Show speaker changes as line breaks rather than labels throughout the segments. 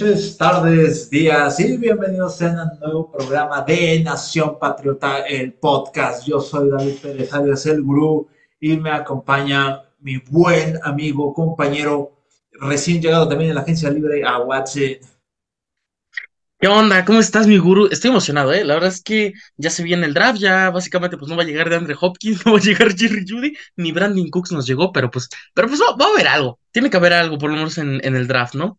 Noches, tardes, días y bienvenidos a un nuevo programa de Nación Patriota, el podcast. Yo soy David Pérez Arias, el gurú, y me acompaña mi buen amigo, compañero, recién llegado también en la agencia libre, a Watson.
¿Qué onda? ¿Cómo estás, mi gurú? Estoy emocionado, ¿eh? La verdad es que ya se viene el draft, ya básicamente pues no va a llegar de Andre Hopkins, no va a llegar Jerry Judy, ni Brandon Cooks nos llegó, pero pues, pero pues va, a haber algo. Tiene que haber algo, por lo menos en, el draft, ¿no?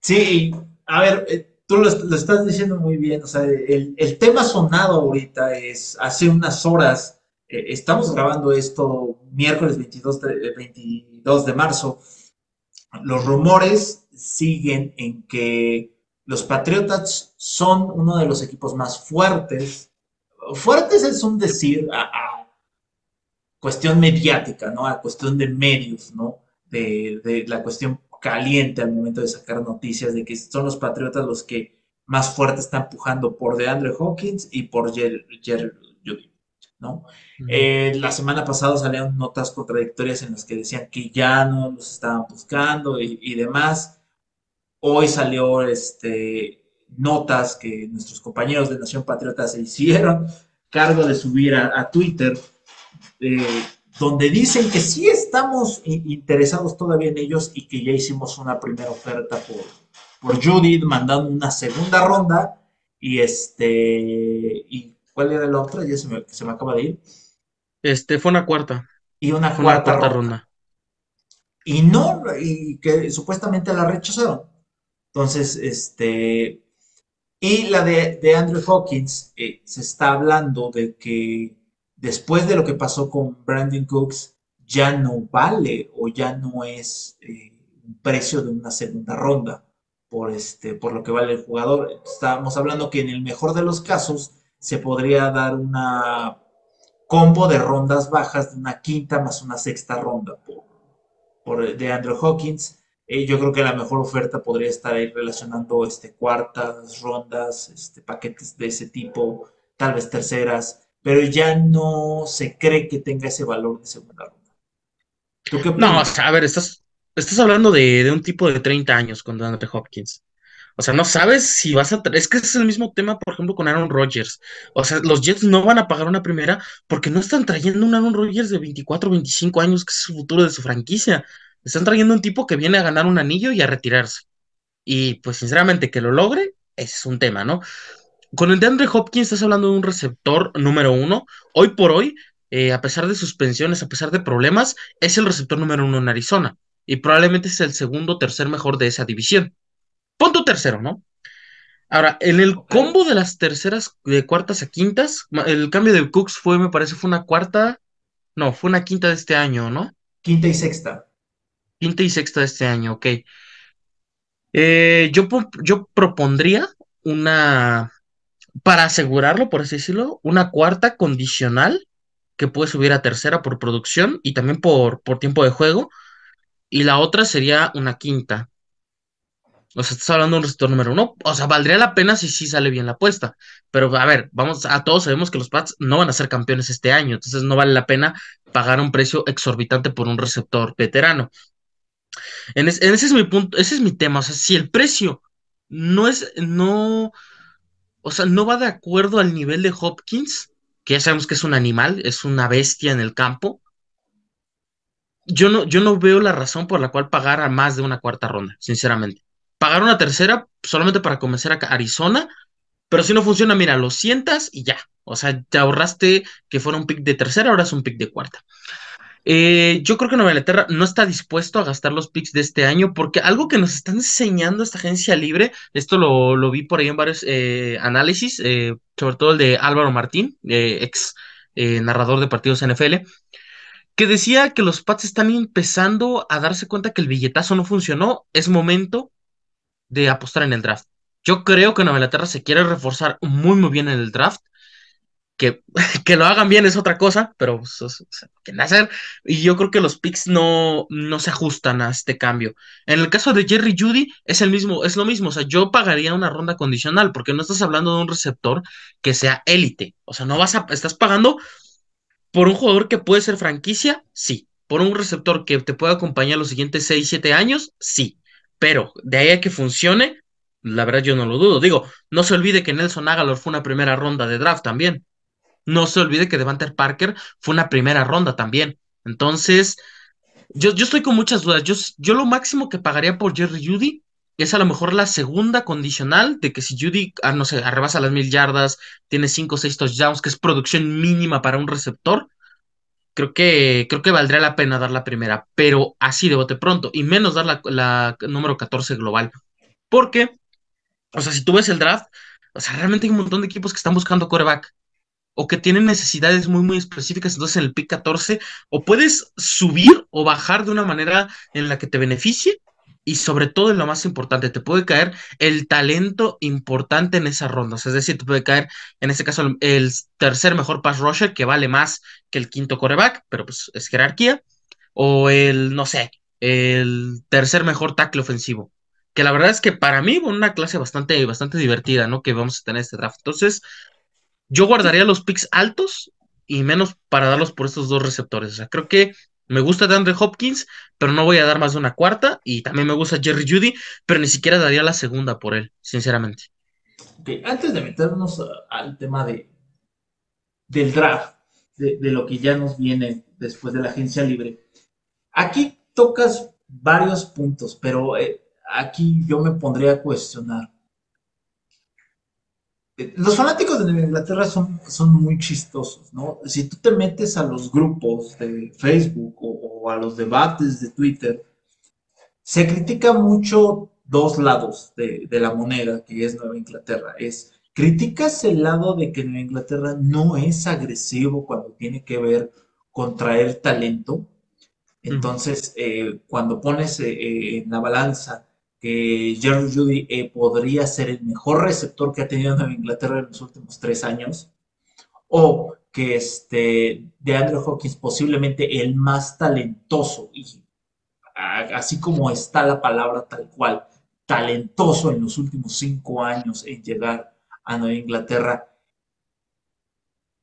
Sí, a ver, eh, tú lo, estás diciendo muy bien, o sea, el, tema sonado ahorita es, hace unas horas, eh, estamos grabando esto miércoles 22 de, 22 de marzo, los rumores siguen en que los Patriotas son uno de los equipos más fuertes. Fuertes es un decir a, cuestión mediática, ¿no? A cuestión de medios, ¿no? De, la cuestión caliente al momento de sacar noticias de que son los Patriotas los que más fuerte están empujando por DeAndre Hawkins y por Jerry Judy, ¿no? Eh, la semana pasada salieron notas contradictorias en las que decían que ya no los estaban buscando y demás. Hoy salió este, notas que nuestros compañeros de Nación Patriota se hicieron cargo de subir a, Twitter, eh, donde dicen que sí estamos interesados todavía en ellos y que ya hicimos una primera oferta por, por Judith, mandando una segunda ronda. Y este, ¿y cuál era la otra? Ya se me, se me acaba de ir.
Este, fue una cuarta.
Y una cuarta, ronda. Y no, y que supuestamente la rechazaron. Entonces, este, y la de, Andrew Hawkins, eh, se está hablando de que después de lo que pasó con Brandon Cooks, ya no vale o ya no es eh, un precio de una segunda ronda por, este, por lo que vale el jugador. Estábamos hablando que en el mejor de los casos se podría dar una combo de rondas bajas de una quinta más una sexta ronda por, por de Andrew Hawkins eh, yo creo que la mejor oferta podría estar ahí relacionando este, cuartas, rondas, este, paquetes de ese tipo, tal vez terceras, pero ya no se cree que tenga ese valor de segunda ronda.
¿Tú qué no, a ver, estás, estás hablando de, un tipo de 30 años con Dante Hopkins. O sea, no sabes si vas a... Es que es el mismo tema, por ejemplo, con Aaron Rodgers. O sea, los Jets no van a pagar una primera porque no están trayendo un Aaron Rodgers de 24, 25 años, que es el futuro de su franquicia. Están trayendo un tipo que viene a ganar un anillo y a retirarse. Y pues sinceramente que lo logre, ese es un tema, ¿no? Con el de Andre Hopkins estás hablando de un receptor número uno. Hoy por hoy, eh, a pesar de suspensiones, a pesar de problemas, es el receptor número uno en Arizona. Y probablemente es el segundo o tercer mejor de esa división. Punto tercero, ¿no? Ahora, en el combo de las terceras, de cuartas a quintas, el cambio de Cooks fue, me parece, fue una cuarta, no, fue una quinta de este año, ¿no?
Quinta y sexta.
Quinta y sexta de este año, ok. Eh, yo, yo propondría una, para asegurarlo, por así decirlo, una cuarta condicional que puede subir a tercera por producción y también por, por tiempo de juego. Y la otra sería una quinta. O sea, estás hablando de un receptor número uno. O sea, valdría la pena si sí sale bien la apuesta. Pero a ver, vamos, a todos sabemos que los Pats no van a ser campeones este año. Entonces no vale la pena pagar un precio exorbitante por un receptor veterano. En ese es mi punto, ese es mi tema. O sea, si el precio no es, no, o sea, no va de acuerdo al nivel de Hopkins, que ya sabemos que es un animal, es una bestia en el campo. Yo no, yo no veo la razón por la cual pagar a más de una cuarta ronda, sinceramente. Pagar una tercera solamente para convencer a Arizona, pero si no funciona, mira, lo sientas y ya. O sea, te ahorraste que fuera un pick de tercera, ahora es un pick de cuarta. Eh, yo creo que Nueva Inglaterra no está dispuesto a gastar los picks de este año porque algo que nos están enseñando esta agencia libre, esto lo, vi por ahí en varios eh, análisis, eh, sobre todo el de Álvaro Martín, ex narrador de partidos NFL, que decía que los Pats están empezando a darse cuenta que el billetazo no funcionó, es momento de apostar en el draft. Yo creo que Nueva Inglaterra se quiere reforzar muy muy bien en el draft que, lo hagan bien es otra cosa, pero pues, que nacer. Y yo creo que los picks no, no se ajustan a este cambio. En el caso de Jerry Judy, es el mismo, es lo mismo. O sea, yo pagaría una ronda condicional, porque no estás hablando de un receptor que sea élite. O sea, no vas a, estás pagando por un jugador que puede ser franquicia, sí. Por un receptor que te pueda acompañar los siguientes 6, 7 años, sí. Pero de ahí a que funcione, la verdad yo no lo dudo. Digo, no se olvide que Nelson Agalor fue una primera ronda de draft también. No se olvide que Devante Parker fue una primera ronda también. Entonces, yo, yo estoy con muchas dudas. Yo, yo lo máximo que pagaría por Jerry Judy es a lo mejor la segunda condicional de que si Judy, ah, no sé, arrebasa las mil yardas, tiene cinco o seis touchdowns, que es producción mínima para un receptor, creo que, creo que valdría la pena dar la primera, pero así de bote pronto, y menos dar la, la número 14 global. Porque, o sea, si tú ves el draft, o sea, realmente hay un montón de equipos que están buscando coreback o que tienen necesidades muy, muy específicas, entonces en el pick 14 o puedes subir o bajar de una manera en la que te beneficie y sobre todo lo más importante, te puede caer el talento importante en esas rondas, es decir, te puede caer en este caso el, tercer mejor pass rusher que vale más que el quinto coreback, pero pues es jerarquía, o el, no sé, el tercer mejor tackle ofensivo, que la verdad es que para mí fue una clase bastante, bastante divertida, ¿no? Que vamos a tener este draft. Entonces, yo guardaría los picks altos y menos para darlos por estos dos receptores. O sea, creo que me gusta de Andre Hopkins, pero no voy a dar más de una cuarta. Y también me gusta Jerry Judy, pero ni siquiera daría la segunda por él, sinceramente.
Antes de meternos al tema de, del draft, de, lo que ya nos viene después de la agencia libre, aquí tocas varios puntos, pero eh, aquí yo me pondría a cuestionar los fanáticos de Nueva Inglaterra son, son muy chistosos, ¿no? Si tú te metes a los grupos de Facebook o, a los debates de Twitter, se critica mucho dos lados de, la moneda que es Nueva Inglaterra. Es, criticas el lado de que Nueva Inglaterra no es agresivo cuando tiene que ver con traer talento. Entonces, eh, cuando pones eh, eh, en la balanza que Jerry Judy eh, podría ser el mejor receptor que ha tenido Nueva Inglaterra en los últimos tres años, o que este, de Andrew Hawkins posiblemente el más talentoso, y así como está la palabra tal cual, talentoso en los últimos cinco años en llegar a Nueva Inglaterra,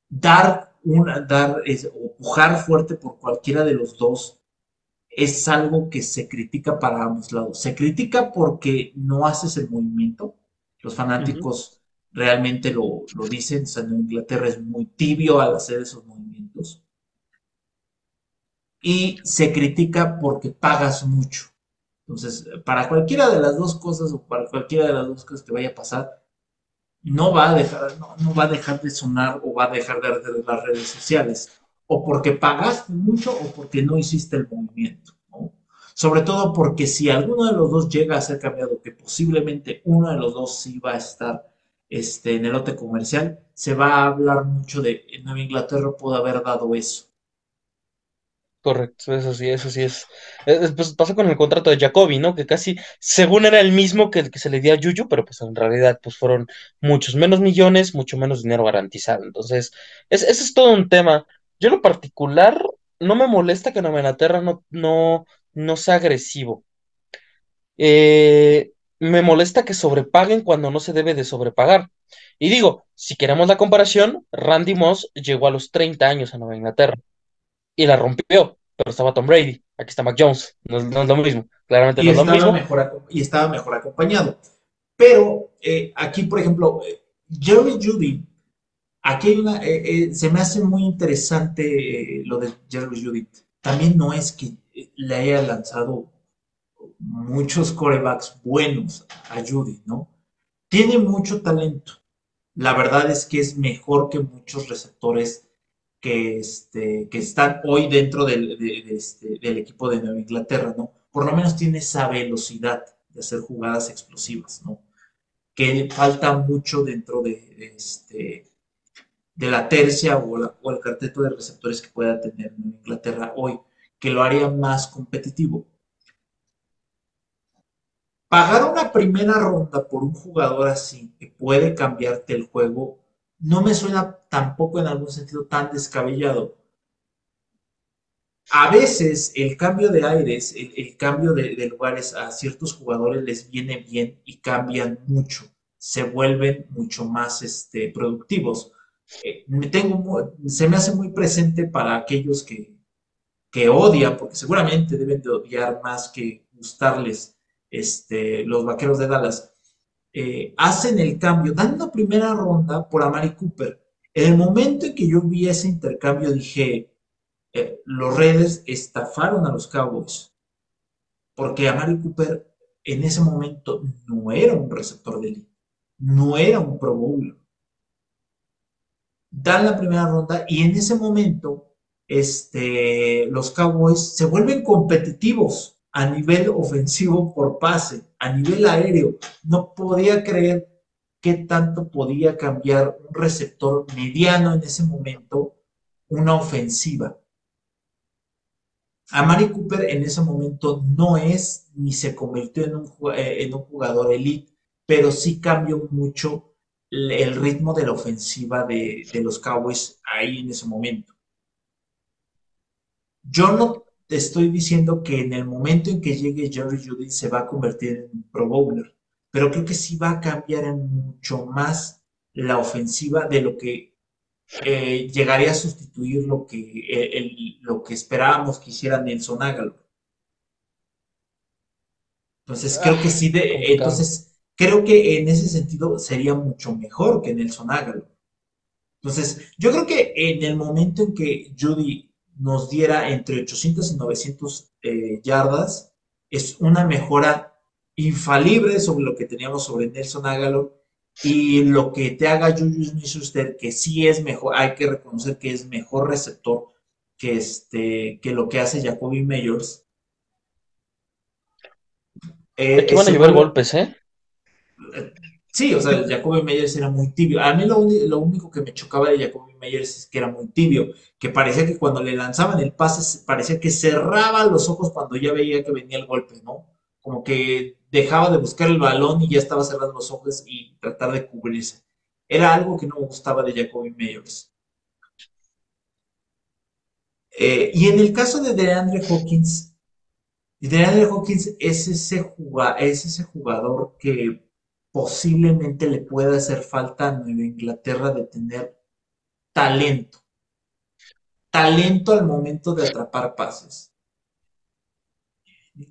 dar una, dar, o pujar fuerte por cualquiera de los dos es algo que se critica para ambos lados. Se critica porque no haces el movimiento. Los fanáticos realmente lo, dicen. O sea, en Inglaterra es muy tibio al hacer esos movimientos. Y se critica porque pagas mucho. Entonces, para cualquiera de las dos cosas o para cualquiera de las dos cosas que vaya a pasar, no va a dejar, no, no va a dejar de sonar o va a dejar de arder las redes sociales o porque pagaste mucho o porque no hiciste el movimiento. ¿no? Sobre todo porque si alguno de los dos llega a ser cambiado, que posiblemente uno de los dos sí va a estar este, en el lote comercial, se va a hablar mucho de Nueva Inglaterra pudo haber dado eso.
Correcto, eso sí, eso sí es. Pues pasa con el contrato de Jacoby, ¿no? Que casi, según era el mismo que el que se le dio a Yuyu, pero pues en realidad pues fueron muchos menos millones, mucho menos dinero garantizado. Entonces, ese es todo un tema. Yo en lo particular no me molesta que Nueva Inglaterra no, no, no sea agresivo. Eh, me molesta que sobrepaguen cuando no se debe de sobrepagar. Y digo, si queremos la comparación, Randy Moss llegó a los 30 años a Nueva Inglaterra y la rompió, pero estaba Tom Brady, aquí está Mac Jones, no, es lo mismo, claramente no es lo mismo.
Mejor, y estaba mejor acompañado. Pero eh, aquí, por ejemplo, eh, Jerry Judy Aquí eh, eh, se me hace muy interesante eh, lo de Jerry Judith. También no es que le haya lanzado muchos corebacks buenos a Judy, ¿no? Tiene mucho talento. La verdad es que es mejor que muchos receptores que, este, están hoy dentro del, este, del equipo de Nueva Inglaterra, ¿no? Por lo menos tiene esa velocidad de hacer jugadas explosivas, ¿no? Que falta mucho dentro de, este, de la tercia o, el carteto de receptores que pueda tener Inglaterra hoy, que lo haría más competitivo. Pagar una primera ronda por un jugador así que puede cambiarte el juego no me suena tampoco en algún sentido tan descabellado. A veces el cambio de aires, el, cambio de, lugares a ciertos jugadores les viene bien y cambian mucho, se vuelven mucho más este, productivos. Me tengo, se me hace muy presente para aquellos que, que odian, porque seguramente deben de odiar más que gustarles este, los vaqueros de Dallas eh, hacen el cambio, dan una primera ronda por Amari Cooper. En el momento en que yo vi ese intercambio dije, eh, los Raiders estafaron a los Cowboys, porque Amari Cooper en ese momento no era un receptor de elite, no era un Pro Bowler. Dan la primera ronda y en ese momento este, los Cowboys se vuelven competitivos a nivel ofensivo por pase, a nivel aéreo. No podía creer qué tanto podía cambiar un receptor mediano en ese momento una ofensiva. A Mari Cooper en ese momento no es ni se convirtió en un, eh, en un jugador elite, pero sí cambió mucho el ritmo de la ofensiva de, de los Cowboys ahí en ese momento. Yo no te estoy diciendo que en el momento en que llegue Jerry Judy se va a convertir en un Pro Bowler, pero creo que sí va a cambiar en mucho más la ofensiva de lo que eh, llegaría a sustituir lo que, eh, lo que esperábamos que hiciera Nelson Aguilar. Entonces creo que sí, de, ah, entonces creo que en ese sentido sería mucho mejor que Nelson Aguilar. Entonces, yo creo que en el momento en que Judy nos diera entre 800 y 900 eh, yardas, es una mejora infalible sobre lo que teníamos sobre Nelson Aguilar y lo que te haga Julius Smith-Schuster, que sí es mejor, hay que reconocer que es mejor receptor que, este, que lo que hace Jacoby Meyers.
Eh, Aquí van a llevar golpes, ¿eh?
Sí, o sea, Jacoby Meyers era muy tibio. A mí lo, único que me chocaba de Jacoby Meyers es que era muy tibio, que parecía que cuando le lanzaban el pase, parecía que cerraba los ojos cuando ya veía que venía el golpe, ¿no? Como que dejaba de buscar el balón y ya estaba cerrando los ojos y tratar de cubrirse. Era algo que no me gustaba de Jacoby Meyers. Eh, y en el caso de DeAndre Hawkins, DeAndre Hawkins es ese, es ese jugador que posiblemente le pueda hacer falta a Nueva Inglaterra de tener talento. Talento al momento de atrapar pases.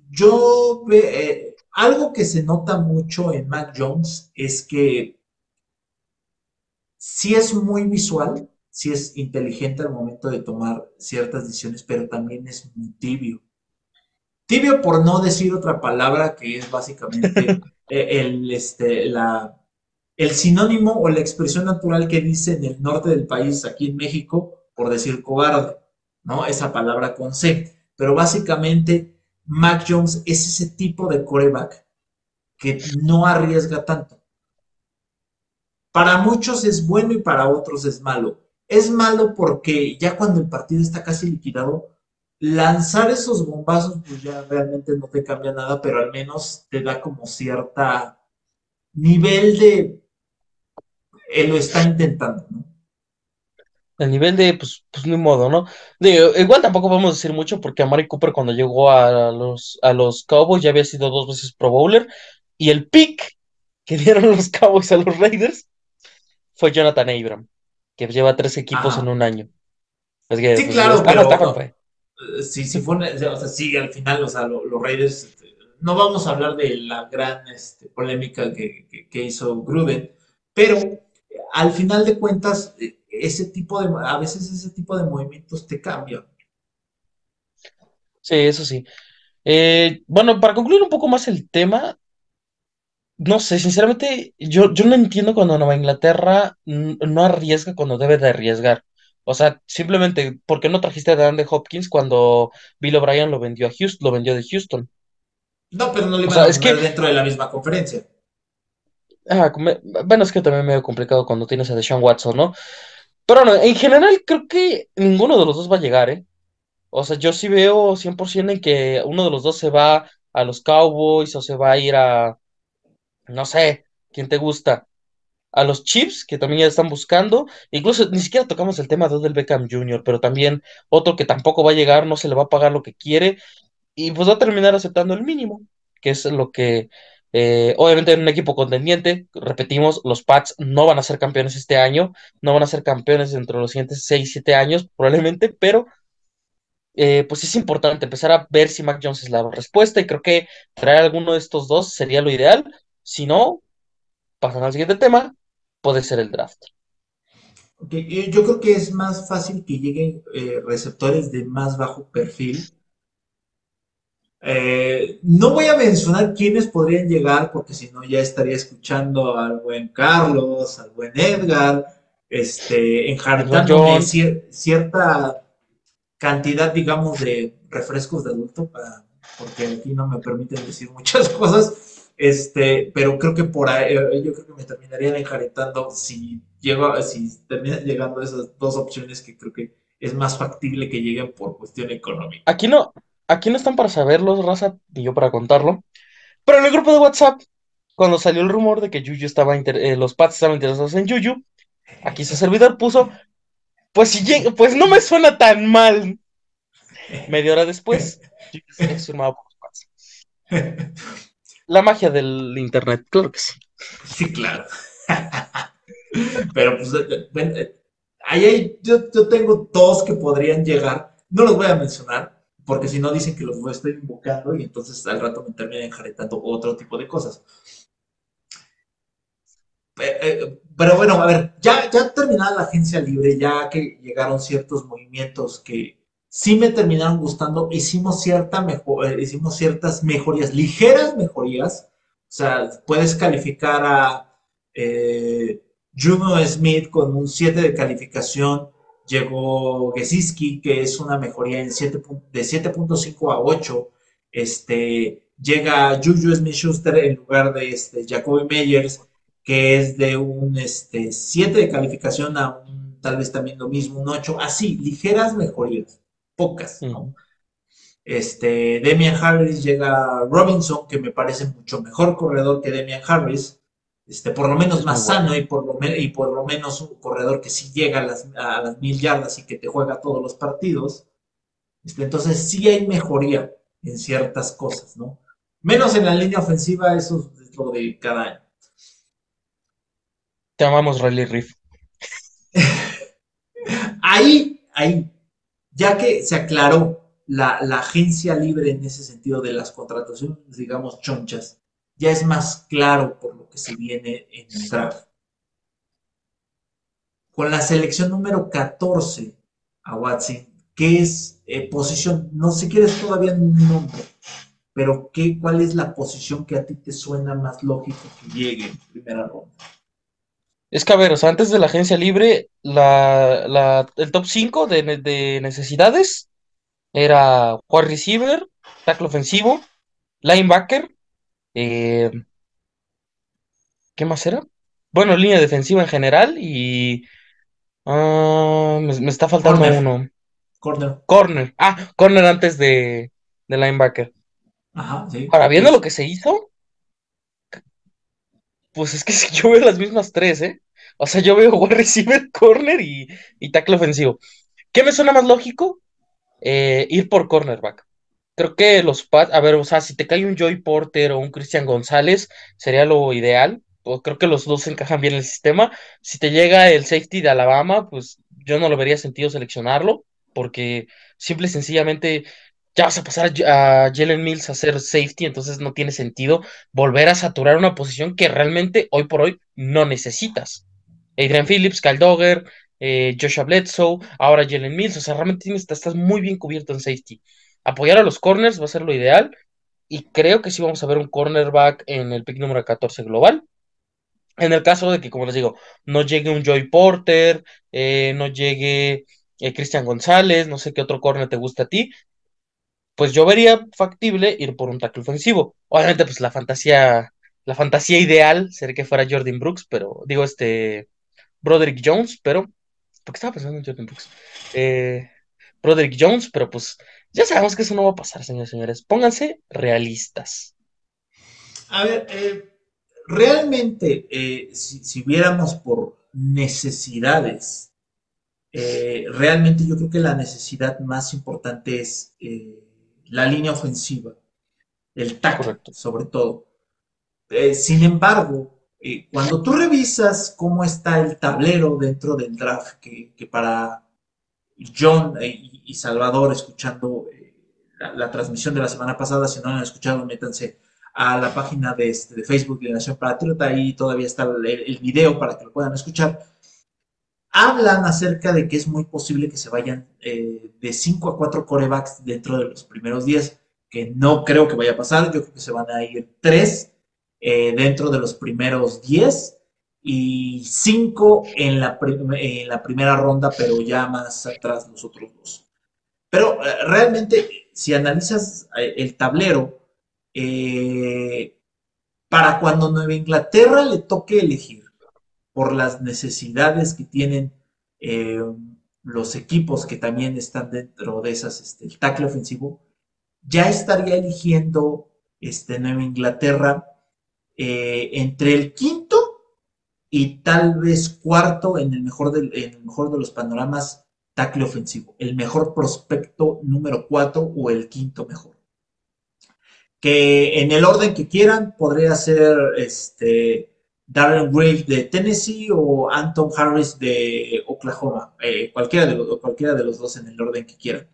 Yo, eh, algo que se nota mucho en Mac Jones es que sí es muy visual, sí es inteligente al momento de tomar ciertas decisiones, pero también es muy tibio. Tibio por no decir otra palabra que es básicamente Eh, el, este, la, el sinónimo o la expresión natural que dice en el norte del país, aquí en México, por decir cobarde, ¿no? Esa palabra con C. Pero básicamente, Mac Jones es ese tipo de coreback que no arriesga tanto. Para muchos es bueno y para otros es malo. Es malo porque ya cuando el partido está casi liquidado, lanzar esos bombazos, pues ya realmente no te cambia nada, pero al menos te da como cierta nivel de él lo está intentando, ¿no?
El nivel de, pues, pues ni modo, ¿no? igual tampoco podemos decir mucho porque a Mari Cooper cuando llegó a los, a los Cowboys ya había sido dos veces Pro Bowler y el pick que dieron los Cowboys a los Raiders fue Jonathan Abram, que lleva tres equipos en un año.
sí, pues, claro, pero, sí, sí fue, o sea, sí, al final, o sea, los Raiders, este, no vamos a hablar de la gran este, polémica que, hizo Gruden, pero al final de cuentas, ese tipo de, a veces ese tipo de movimientos te cambian.
Sí, eso sí. Eh, bueno, para concluir un poco más el tema, no sé, sinceramente, yo, yo no entiendo cuando Nueva Inglaterra no arriesga cuando debe de arriesgar. O sea, simplemente, ¿por qué no trajiste a Dan de Hopkins cuando Bill O'Brien lo vendió a Houston, lo vendió de Houston?
No, pero no le iban a es dentro de la misma conferencia.
Ah, bueno, es que también medio complicado cuando tienes a Deshaun Watson, ¿no? Pero no, en general creo que ninguno de los dos va a llegar, ¿eh? O sea, yo sí veo 100% en que uno de los dos se va a los Cowboys o se va a ir a, no sé, ¿quién te gusta? A los Chiefs, que también ya están buscando. Incluso ni siquiera tocamos el tema de del Beckham Jr., pero también otro que tampoco va a llegar, no se le va a pagar lo que quiere y pues va a terminar aceptando el mínimo, que es lo que eh, obviamente en un equipo contendiente, repetimos, los Pats no van a ser campeones este año, no van a ser campeones dentro de los siguientes 6, 7 años probablemente, pero eh, pues es importante empezar a ver si Mac Jones es la respuesta y creo que traer alguno de estos dos sería lo ideal. Si no, pasando al siguiente tema, puede ser el draft.
Yo creo que es más fácil que lleguen eh, receptores de más bajo perfil. Eh, no voy a mencionar quiénes podrían llegar, porque si no ya estaría escuchando al buen Carlos, al buen Edgar, este, enjartándome cierta cantidad, digamos, de refrescos de adulto, para, porque aquí no me permiten decir muchas cosas, este, pero creo que por ahí, eh, yo creo que me terminarían enjaretando si llego, si terminan llegando esas dos opciones que creo que es más factible que lleguen por cuestión económica.
Aquí no, aquí no están para saberlo, raza, ni yo para contarlo. Pero en el grupo de WhatsApp, cuando salió el rumor de que Yuyu estaba eh, los Pats estaban interesados en Yuyu, aquí su servidor puso, pues si pues no me suena tan mal. Media hora después, Yuyu se por los Pats. La magia del internet, claro que sí.
Sí, claro. Pero pues, eh, eh, ahí yo, yo tengo dos que podrían llegar. No los voy a mencionar, porque si no dicen que los estoy invocando y entonces al rato me terminan enjaretando otro tipo de cosas. Eh, pero bueno, a ver, ya, ya terminada la agencia libre, ya que llegaron ciertos movimientos que sí me terminaron gustando, hicimos, cierta eh, hicimos ciertas mejorías, ligeras mejorías. O sea, puedes calificar a eh, Juno Smith con un 7 de calificación llegó Gesiski, que es una mejoría en 7, de 7.5 a 8. Este, llega Juju Smith-Schuster en lugar de este, Jacoby Meyers, que es de un este, 7 de calificación a un, tal vez también lo mismo, un 8. Así, ligeras mejorías, pocas, ¿no? Este, Demian Harris llega Robinson, que me parece mucho mejor corredor que Demian Harris este, por lo menos más sano y por lo, y por lo menos un corredor que sí llega a las, a las mil yardas y que te juega todos los partidos. Este, entonces sí hay mejoría en ciertas cosas, ¿no? Menos en la línea ofensiva, eso es lo de cada año.
Te amamos, Riley Riff.
ahí, ahí, ya que se aclaró la, la agencia libre en ese sentido de las contrataciones, digamos, chonchas, ya es más claro por lo que se viene en el draft. Con la selección número 14 a Watson, ¿qué es eh, posición? No sé si quieres todavía un nombre, pero ¿qué, ¿cuál es la posición que a ti te suena más lógico que llegue en primera ronda?
Es que, a ver, o sea, antes de la agencia libre, la, el top 5 de, de, necesidades era wide receiver, tackle ofensivo, linebacker, eh, ¿qué más era? Bueno, línea defensiva en general y ah, me, está faltando uno.
Corner.
Corner. Ah, corner antes de, de linebacker.
Ajá, sí.
Ahora, viendo lo que se hizo, pues es que yo veo las mismas tres, ¿eh? O sea, yo veo wide receiver, corner y, y tackle ofensivo. ¿Qué me suena más lógico? Eh, ir por cornerback. Creo que los Pats, a ver, o sea, si te cae un Joy Porter o un Cristian González, sería lo ideal. O creo que los dos encajan bien en el sistema. Si te llega el safety de Alabama, pues yo no lo vería sentido seleccionarlo, porque simple y sencillamente ya vas a pasar a Jalen Mills a ser safety, entonces no tiene sentido volver a saturar una posición que realmente hoy por hoy no necesitas. Adrian Phillips, Kyle Dogger, eh, Joshua Bledsoe, ahora Jalen Mills, o sea, realmente estás muy bien cubierto en safety apoyar a los corners va a ser lo ideal. Y creo que sí vamos a ver un cornerback en el pick número 14 global. En el caso de que, como les digo, no llegue un Joy Porter, eh, no llegue eh, Cristian González, no sé qué otro corner te gusta a ti, pues yo vería factible ir por un tackle ofensivo. Obviamente, pues la fantasía, la fantasía ideal sería que fuera Jordan Brooks, pero digo este Broderick Jones, pero ¿por qué estaba pensando en Jordan Brooks? Eh, Broderick Jones, pero pues ya sabemos que eso no va a pasar, señores señores. Pónganse realistas.
A ver, eh, realmente, eh, si, si, viéramos por necesidades, eh, realmente yo creo que la necesidad más importante es la línea ofensiva, el tackle, sobre todo. Eh, sin embargo, eh, cuando tú revisas cómo está el tablero dentro del draft, que, que para John y, y Salvador, escuchando la, la, transmisión de la semana pasada, si no lo han escuchado, métanse a la página de, este, de Facebook de Nación Patriota, ahí todavía está el, el, video para que lo puedan escuchar. Hablan acerca de que es muy posible que se vayan eh, de 5 a 4 corebacks dentro de los primeros 10, que no creo que vaya a pasar, yo creo que se van a ir 3 eh, dentro de los primeros 10 y 5 en la, primera ronda, pero ya más atrás los otros dos. Pero eh, realmente, si analizas el tablero, para cuando Nueva Inglaterra le toque elegir por las necesidades que tienen eh, los equipos que también están dentro de esas, este, el tackle ofensivo, ya estaría eligiendo este, Nueva Inglaterra eh, entre el quinto y tal vez cuarto en el mejor mejor de los panoramas tackle ofensivo, el mejor prospecto número cuatro o el quinto mejor. Que en el orden que quieran podría ser este Darren Gray de Tennessee o Anton Harris de Oklahoma, eh, cualquiera, de los, cualquiera de los dos en el orden que quieran.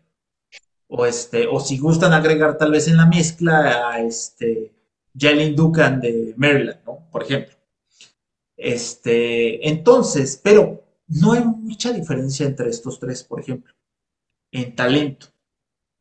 O, este, o si gustan agregar tal vez en la mezcla a este Jalen Dukan de Maryland, ¿no? Por ejemplo. Este, entonces, pero no hay mucha diferencia entre estos tres, por ejemplo, en talento.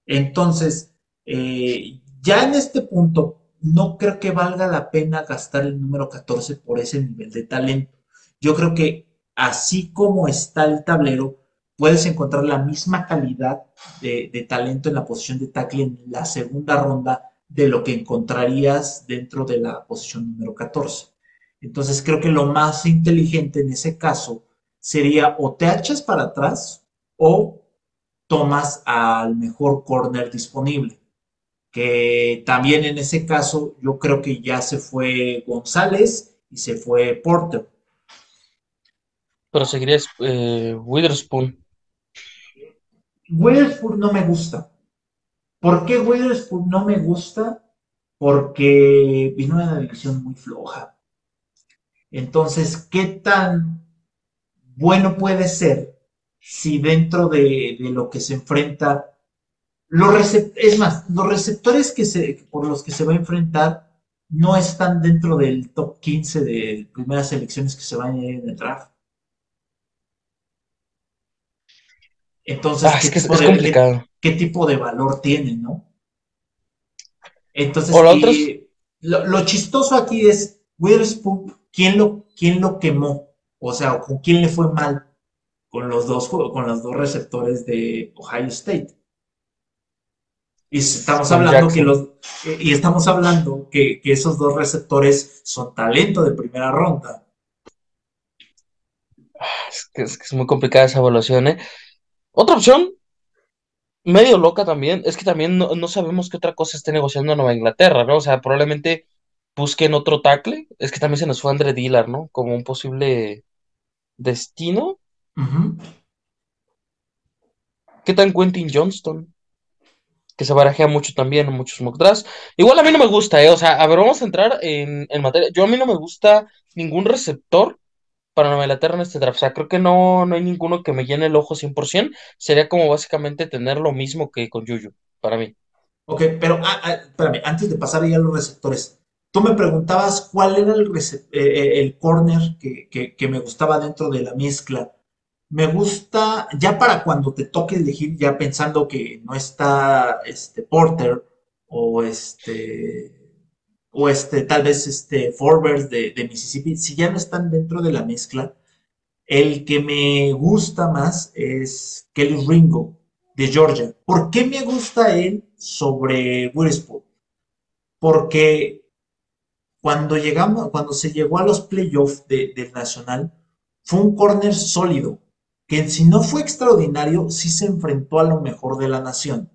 Entonces, eh, ya en este punto, no creo que valga la pena gastar el número 14 por ese nivel de talento. Yo creo que así como está el tablero, puedes encontrar la misma calidad de, talento en la posición de tackle en la segunda ronda de lo que encontrarías dentro de la posición número 14. Entonces creo que lo más inteligente en ese caso sería o te echas para atrás o tomas al mejor corner disponible que también en ese caso yo creo que ya se fue González y se fue Porter.
Pero seguiría eh, Witherspoon.
Witherspoon no me gusta. ¿Por qué Witherspoon no me gusta? Porque vino de una división muy floja. Entonces, ¿qué tan bueno puede ser si dentro de, de lo que se enfrenta los es más, los receptores que se, por los que se va a enfrentar no están dentro del top 15 de primeras selecciones que se van a ir en el draft. Entonces,
ah,
¿qué,
es que
tipo
es,
de,
complicado.
¿qué, ¿qué, tipo de valor tiene, no? Entonces, y, lo, lo, chistoso aquí es Witherspoon, ¿quién lo, ¿quién lo quemó? O sea, ¿con quién le fue mal? Con los dos, con los dos receptores de Ohio State. Y estamos hablando que los y estamos hablando que, que, esos dos receptores son talento de primera ronda.
Es que es, que es muy complicada esa evaluación, ¿eh? Otra opción, medio loca también, es que también no, no, sabemos qué otra cosa esté negociando Nueva Inglaterra, ¿no? O sea, probablemente busquen otro tackle. Es que también se nos fue Andre Dillard, ¿no? Como un posible destino.
Uh -huh.
¿Qué tal Quentin Johnston? Que se barajea mucho también en muchos mock drafts. Igual a mí no me gusta, ¿eh? O sea, a ver, vamos a entrar en, materia. Yo a mí no me gusta ningún receptor para Nueva Inglaterra en este draft. O sea, creo que no, no hay ninguno que me llene el ojo 100%. Sería como básicamente tener lo mismo que con Yuyu, para mí.
Ok, pero ah, ah, espérame, antes de pasar ya a los receptores, tú me preguntabas cuál era el, eh, el corner que, que me gustaba dentro de la mezcla me gusta, ya para cuando te toque elegir, ya pensando que no está este Porter o este, o este, tal vez este Forbes de, Mississippi, si ya no están dentro de la mezcla, El que me gusta más es Kelly Ringo de Georgia. ¿Por qué me gusta él sobre Witherspoon? Porque cuando llegamos, cuando se llegó a los playoffs del Nacional, fue un corner sólido, que si no fue extraordinario, sí se enfrentó a lo mejor de la nación.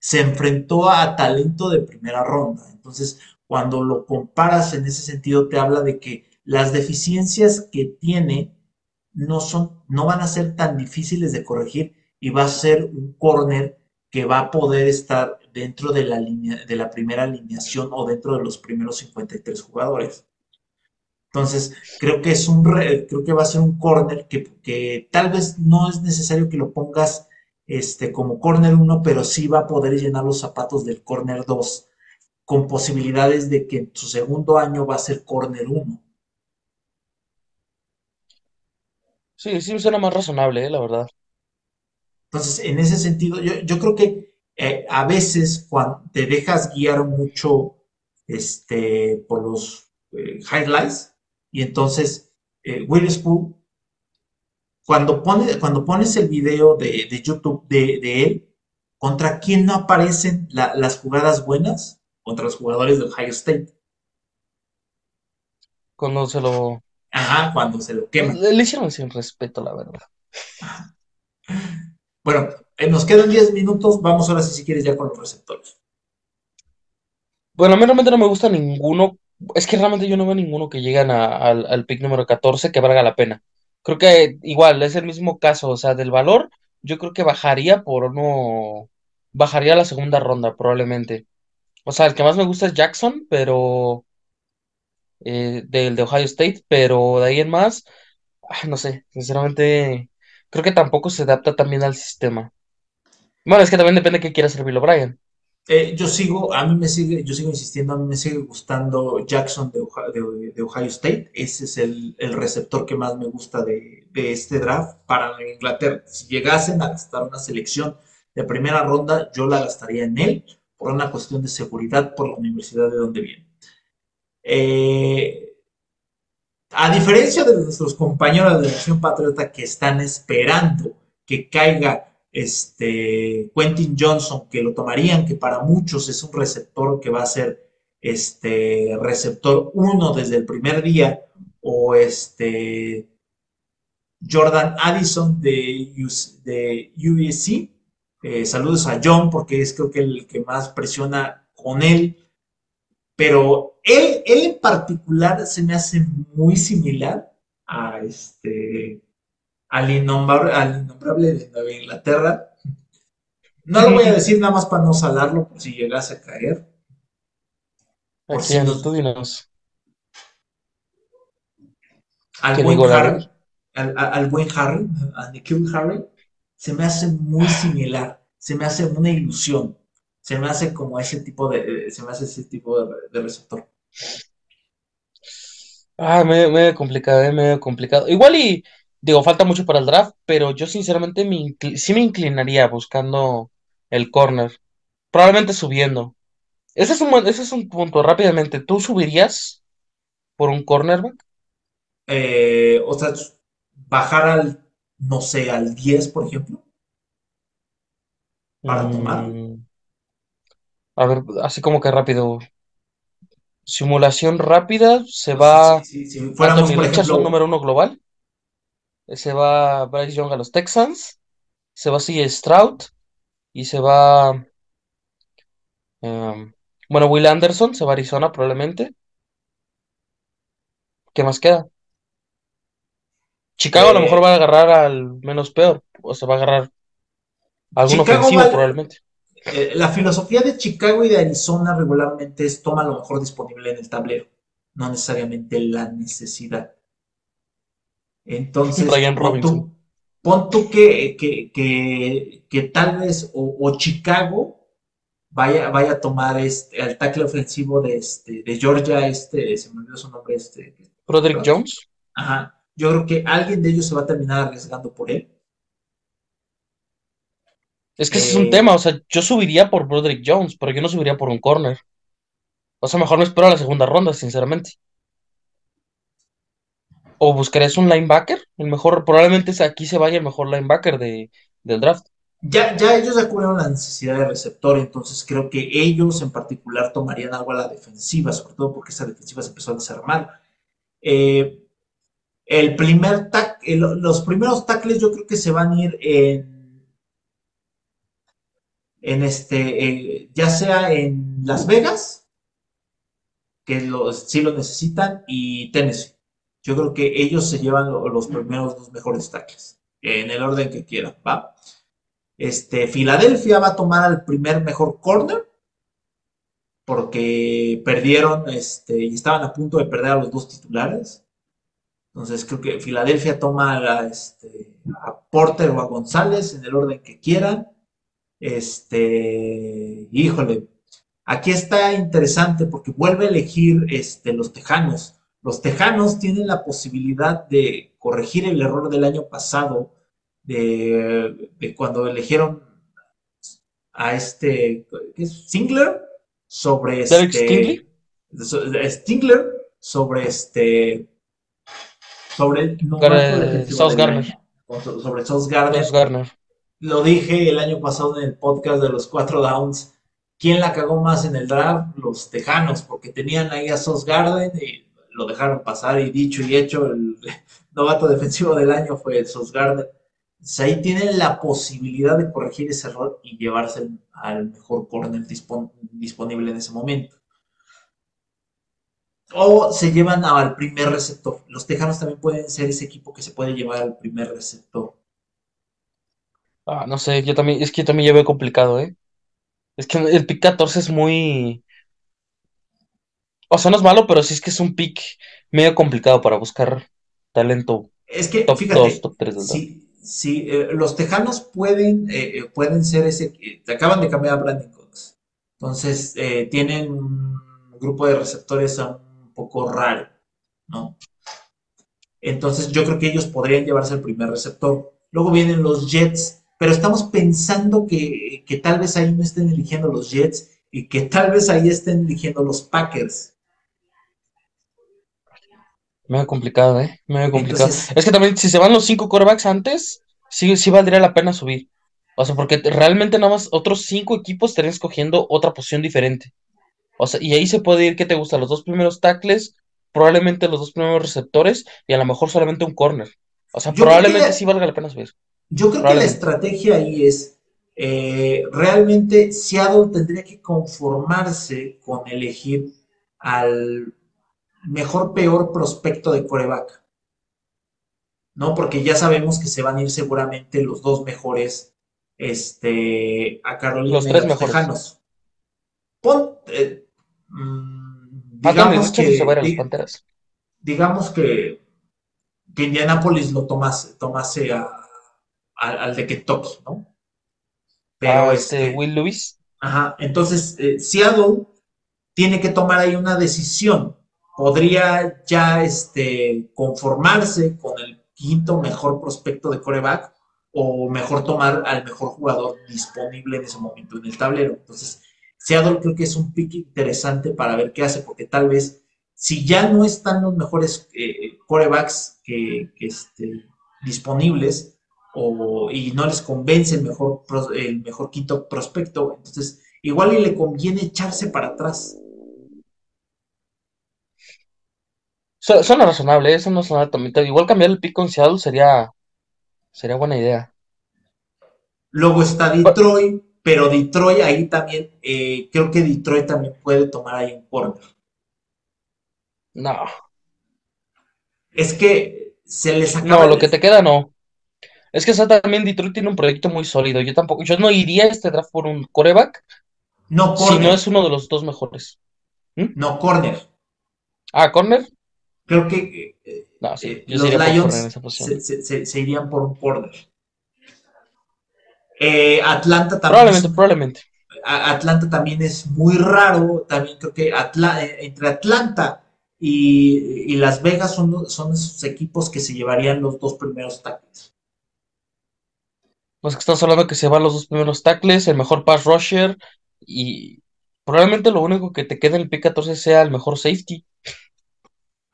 Se enfrentó a talento de primera ronda. Entonces, cuando lo comparas en ese sentido, te habla de que las deficiencias que tiene no, son, no van a ser tan difíciles de corregir y va a ser un corner que va a poder estar dentro de la, línea, de la primera alineación o dentro de los primeros 53 jugadores. Entonces, creo que es un creo que va a ser un corner que, tal vez no es necesario que lo pongas este, como corner 1, pero sí va a poder llenar los zapatos del corner 2, con posibilidades de que en su segundo año va a ser corner 1.
Sí, sí suena más razonable, eh, la verdad.
Entonces, en ese sentido, yo, creo que eh, a veces cuando te dejas guiar mucho este, por los eh, highlights, y entonces eh, Will Spoon, cuando, pone, cuando pones el video de, YouTube de, él, ¿contra quién no aparecen las jugadas buenas? Contra los jugadores del Ohio State.
Cuando se lo...
Ajá, cuando se lo quema.
Le, hicieron sin respeto, la verdad.
Bueno, eh, nos quedan 10 minutos. Vamos ahora, si, si quieres, ya con los receptores.
Bueno, a mí realmente no me gusta ninguno. Es que realmente yo no veo ninguno que lleguen al, pick número 14 que valga la pena. Creo que igual es el mismo caso, o sea, del valor, yo creo que bajaría por no. Bajaría a la segunda ronda, probablemente. O sea, el que más me gusta es Jackson, pero. Eh, del de Ohio State, pero de ahí en más, no sé, sinceramente creo que tampoco se adapta también al sistema. Bueno, es que también depende de qué quiera hacer Bill O'Brien.
Eh, yo sigo, a mí me sigue, yo sigo insistiendo, a mí me sigue gustando Jackson de Ohio, State. Ese es el, receptor que más me gusta de, este draft para Inglaterra. Si llegasen a gastar una selección de primera ronda, yo la gastaría en él por una cuestión de seguridad por la universidad de donde viene. Eh, a diferencia de nuestros compañeros de la Nación Patriota que están esperando que caiga este Quentin Johnson, que lo tomarían, que para muchos es un receptor que va a ser este receptor uno desde el primer día, o este Jordan Addison de, de USC. Eh, saludos a John, porque es creo que el que más presiona con él. Pero él, en particular se me hace muy similar a este al innombrable, al innombrable de Nueva Inglaterra. No lo voy a decir nada más para no salarlo por si llegase a caer.
Por si nos... tú dinos.
Al buen Harry, al, buen Harry, a Nikhil Harry, se me hace muy similar, se me hace una ilusión se me hace como ese tipo de, se me hace ese tipo de, receptor.
Ah, medio, complicado, eh, medio complicado. Igual y, digo, falta mucho para el draft, pero yo sinceramente me sí me inclinaría buscando el corner. Probablemente subiendo. Ese es un, ese es un punto, rápidamente. ¿Tú subirías por un cornerback?
Eh, o sea, bajar al, no sé, al 10, por ejemplo. Para tomar. Mm,
a ver, así como que rápido. Simulación rápida, se va.
Sí, sí, sí. Fuéramos, por ejemplo...
número uno global. Se va Bryce Young a los Texans. Se va CJ Stroud. Y se va. Em, bueno, Will Anderson se va a Arizona probablemente. ¿Qué más queda? Chicago a lo mejor eh, va a agarrar al menos peor. O se va a agarrar algún ofensivo probablemente.
Eh, la filosofía de Chicago y de Arizona regularmente es toma lo mejor disponible en el tablero, no necesariamente la necesidad. Entonces, pon tú, que, que, tal vez o, Chicago vaya, vaya a tomar este, el tackle ofensivo de, este, de Georgia, este, se me olvidó su nombre, este.
Roderick Jones.
Ajá. Yo creo que alguien de ellos se va a terminar arriesgando por él.
Es que ese es un eh, tema, o sea, yo subiría por Broderick Jones, pero yo no subiría por un corner. O sea, mejor me espero a la segunda ronda, sinceramente. ¿O buscarías un linebacker? El mejor, probablemente aquí se vaya el mejor linebacker de, del draft.
Ya, ya ellos ya cubrieron la necesidad de receptor, entonces creo que ellos en particular tomarían algo a la defensiva, sobre todo porque esa defensiva se empezó a desarmar. Eh, el primer los primeros tackles yo creo que se van a ir en, en este, eh, ya sea en Las Vegas, que los, sí lo necesitan, y Tennessee. Yo creo que ellos se llevan los primeros dos mejores tackles, en el orden que quieran, ¿va? Este, Filadelfia va a tomar al primer mejor corner porque perdieron este, y estaban a punto de perder a los dos titulares. Entonces creo que Filadelfia toma a, este, a Porter o a González en el orden que quieran. Este, híjole, aquí está interesante porque vuelve a elegir este, los Tejanos. Los Tejanos tienen la posibilidad de corregir el error del año pasado de, cuando eligieron a este, ¿qué es? Singler sobre este, Stingler sobre este, sobre el no,
Sos Garner.
sobre Sos Garner. Lo dije el año pasado en el podcast de los cuatro downs. ¿Quién la cagó más en el draft? Los Tejanos, porque tenían ahí a Sos Garden y lo dejaron pasar y dicho y hecho, el novato defensivo del año fue Sos Garden ahí tienen la posibilidad de corregir ese error y llevarse al mejor corner disponible en ese momento. O se llevan al primer receptor. Los Tejanos también pueden ser ese equipo que se puede llevar al primer receptor.
Ah, no sé, yo también, es que yo también ya complicado, ¿eh? Es que el pick 14 es muy. O sea, no es malo, pero sí es que es un pick medio complicado para buscar talento.
Es que, fíjate, Sí, eh, los Tejanos pueden, eh, eh, pueden ser ese. Te acaban de cambiar a Brandon Cooks. Entonces, tienen un grupo de receptores un poco raro, ¿no? Entonces, yo creo que ellos podrían llevarse el primer receptor. Luego vienen los Jets, pero estamos pensando que, que tal vez ahí no estén eligiendo los Jets y que tal vez ahí estén eligiendo los Packers.
Me ha complicado, ¿eh? Me ha complicado. es que también, si se van los cinco corebacks antes, sí, sí valdría la pena subir. O sea, porque realmente nada más otros cinco equipos estarían escogiendo otra posición diferente. O sea, y ahí se puede ir, ¿qué te gusta? Los dos primeros tackles, probablemente los dos primeros receptores y a lo mejor solamente un corner. O sea, probablemente sí valga la pena subir.
Yo creo que la estrategia ahí es, eh, realmente Seattle tendría que conformarse con elegir al mejor, peor prospecto de coreback. ¿No? Porque ya sabemos que se van a ir seguramente los dos mejores este, a Carolina
los tres mejores.
Pon, eh, mm, digamos que, digamos que, que Indianapolis lo tomase, tomase a, al de Kentucky, ¿no?
Pero este, este, Will Lewis.
Ajá, entonces eh, Seattle tiene que tomar ahí una decisión podría ya este, conformarse con el quinto mejor prospecto de coreback o mejor tomar al mejor jugador disponible en ese momento en el tablero. Entonces, Seattle creo que es un pick interesante para ver qué hace, porque tal vez si ya no están los mejores eh, corebacks que, este, disponibles o, y no les convence el mejor, el mejor quinto prospecto, entonces igual y le conviene echarse para atrás
Suena razonable, eso no suena también. Igual cambiar el pico en Seattle sería, sería buena idea.
Luego está Detroit, pero Detroit ahí también, eh, creo que Detroit también puede tomar ahí un corner.
No.
Es que se les acaba.
No, lo que te queda no. Es que también Detroit tiene un proyecto muy sólido. Yo tampoco, yo no iría a este draft por un coreback.
No,
Si no es uno de los dos mejores.
¿Mm? No, corner.
Ah, corner
creo que eh, eh, los Lions se, irían por un corner. Eh, Atlanta también.
Probablemente, probablemente.
Atlanta también es muy raro. También creo que entre Atlanta y, Las Vegas son, son esos equipos que se llevarían los dos primeros tackles.
Pues que estás hablando que se van los dos primeros tackles, el mejor pass rusher y probablemente lo único que te queda en el P14 sea el mejor safety.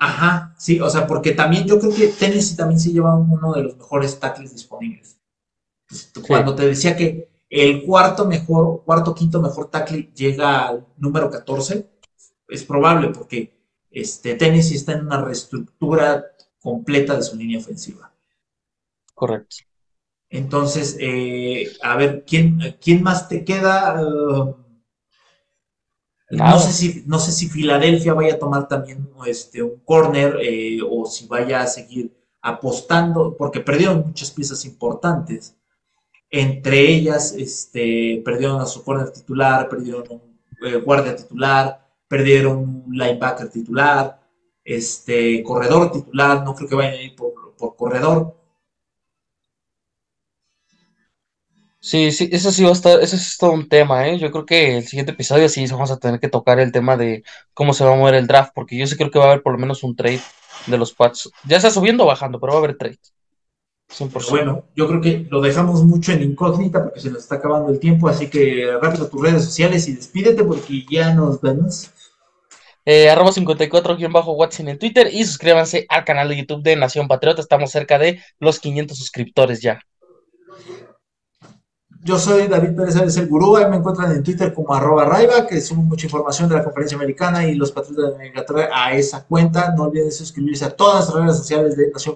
Ajá, sí, o sea, porque también yo creo que Tennessee también se lleva uno de los mejores tackles disponibles. Cuando te decía que el cuarto mejor, cuarto, quinto mejor tackle llega al número 14, es probable porque este, Tennessee está en una reestructura completa de su línea ofensiva.
Correcto.
Entonces, eh, a ver, ¿quién, ¿quién más te queda? Uh, no sé, si, no sé si Filadelfia vaya a tomar también este, un corner eh, o si vaya a seguir apostando, porque perdieron muchas piezas importantes. Entre ellas, este, perdieron a su corner titular, perdieron un eh, guardia titular, perdieron un linebacker titular, este, corredor titular, no creo que vayan a ir por, por corredor.
Sí, sí, eso sí va a estar, eso es todo un tema, ¿eh? Yo creo que el siguiente episodio sí vamos a tener que tocar el tema de cómo se va a mover el draft, porque yo sí creo que va a haber por lo menos un trade de los Pats. Ya sea subiendo o bajando, pero va a haber trade.
Bueno, yo creo que lo dejamos mucho en incógnita porque se nos está acabando el tiempo, así que rápido tus redes sociales y despídete porque ya nos vemos.
Eh, arroba 54-Watson en Twitter y suscríbanse al canal de YouTube de Nación Patriota. Estamos cerca de los 500 suscriptores ya.
Yo soy David Pérez Álvarez el Gurú, ahí me encuentran en Twitter como arroba Raiva, que subo mucha información de la conferencia americana y los patriotas de Inglaterra a esa cuenta. No olviden suscribirse a todas las redes sociales de Nación